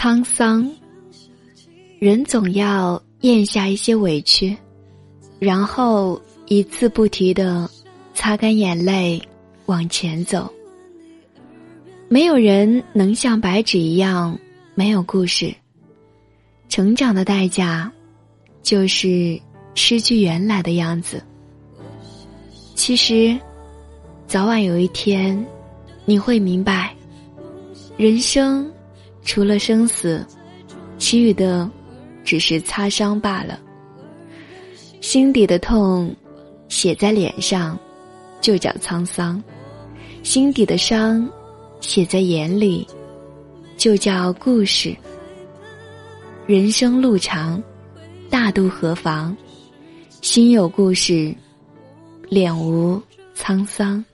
沧桑，人总要咽下一些委屈，然后一字不提的擦干眼泪，往前走。没有人能像白纸一样没有故事。成长的代价，就是失去原来的样子。其实，早晚有一天，你会明白，人生除了生死，其余的只是擦伤罢了。心底的痛，写在脸上，就叫沧桑；心底的伤。写在眼里，就叫故事。人生路长，大度何妨？心有故事，脸无沧桑。